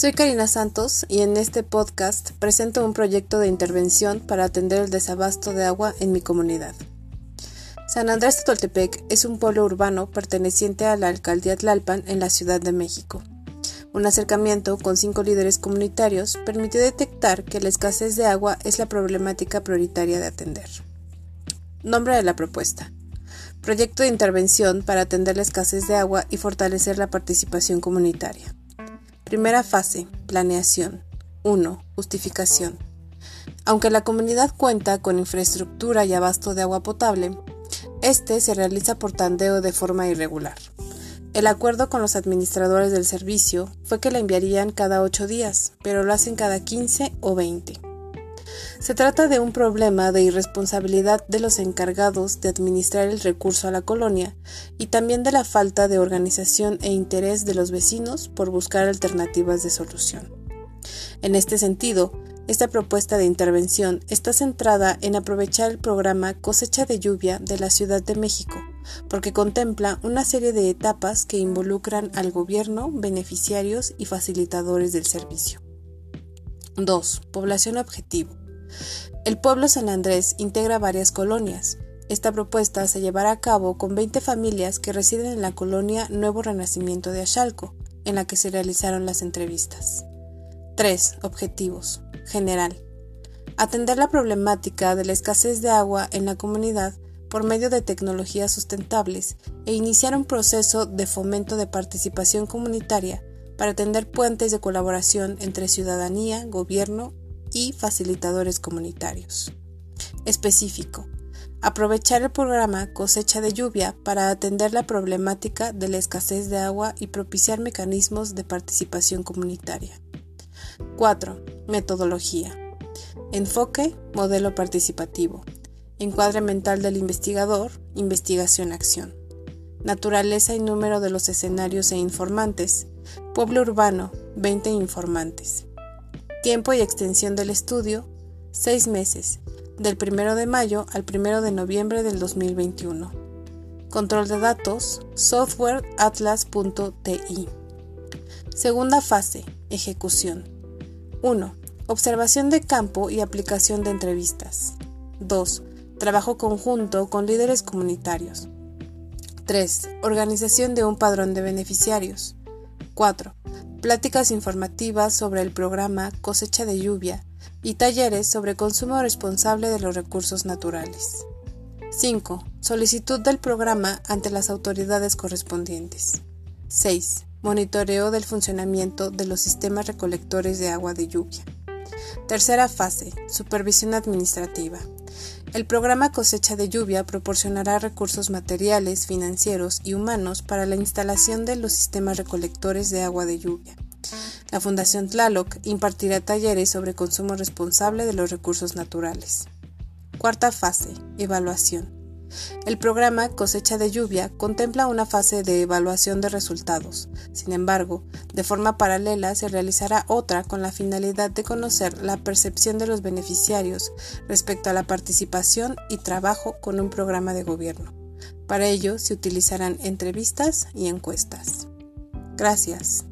Soy Karina Santos y en este podcast presento un proyecto de intervención para atender el desabasto de agua en mi comunidad. San Andrés de Toltepec es un pueblo urbano perteneciente a la alcaldía Tlalpan en la Ciudad de México. Un acercamiento con cinco líderes comunitarios permitió detectar que la escasez de agua es la problemática prioritaria de atender. Nombre de la propuesta. Proyecto de intervención para atender la escasez de agua y fortalecer la participación comunitaria. Primera fase, planeación. 1. Justificación. Aunque la comunidad cuenta con infraestructura y abasto de agua potable, este se realiza por tandeo de forma irregular. El acuerdo con los administradores del servicio fue que la enviarían cada 8 días, pero lo hacen cada 15 o 20. Se trata de un problema de irresponsabilidad de los encargados de administrar el recurso a la colonia y también de la falta de organización e interés de los vecinos por buscar alternativas de solución. En este sentido, esta propuesta de intervención está centrada en aprovechar el programa Cosecha de Lluvia de la Ciudad de México, porque contempla una serie de etapas que involucran al gobierno, beneficiarios y facilitadores del servicio. 2. Población objetivo. El pueblo San Andrés integra varias colonias. Esta propuesta se llevará a cabo con 20 familias que residen en la colonia Nuevo Renacimiento de Achalco, en la que se realizaron las entrevistas. 3. Objetivos. General. Atender la problemática de la escasez de agua en la comunidad por medio de tecnologías sustentables e iniciar un proceso de fomento de participación comunitaria para atender puentes de colaboración entre ciudadanía, gobierno y facilitadores comunitarios. Específico. Aprovechar el programa Cosecha de Lluvia para atender la problemática de la escasez de agua y propiciar mecanismos de participación comunitaria. 4. Metodología. Enfoque, modelo participativo. Encuadre mental del investigador, investigación-acción. Naturaleza y número de los escenarios e informantes. Pueblo urbano, 20 informantes. Tiempo y extensión del estudio, 6 meses, del 1 de mayo al 1 de noviembre del 2021. Control de datos, software atlas.ti. Segunda fase, ejecución. 1. Observación de campo y aplicación de entrevistas. 2. Trabajo conjunto con líderes comunitarios. 3. Organización de un padrón de beneficiarios. 4 pláticas informativas sobre el programa Cosecha de Lluvia y talleres sobre consumo responsable de los recursos naturales. 5. Solicitud del programa ante las autoridades correspondientes. 6. Monitoreo del funcionamiento de los sistemas recolectores de agua de lluvia. Tercera fase. Supervisión administrativa. El programa Cosecha de Lluvia proporcionará recursos materiales, financieros y humanos para la instalación de los sistemas recolectores de agua de lluvia. La Fundación Tlaloc impartirá talleres sobre consumo responsable de los recursos naturales. Cuarta fase. Evaluación. El programa Cosecha de Lluvia contempla una fase de evaluación de resultados. Sin embargo, de forma paralela se realizará otra con la finalidad de conocer la percepción de los beneficiarios respecto a la participación y trabajo con un programa de gobierno. Para ello se utilizarán entrevistas y encuestas. Gracias.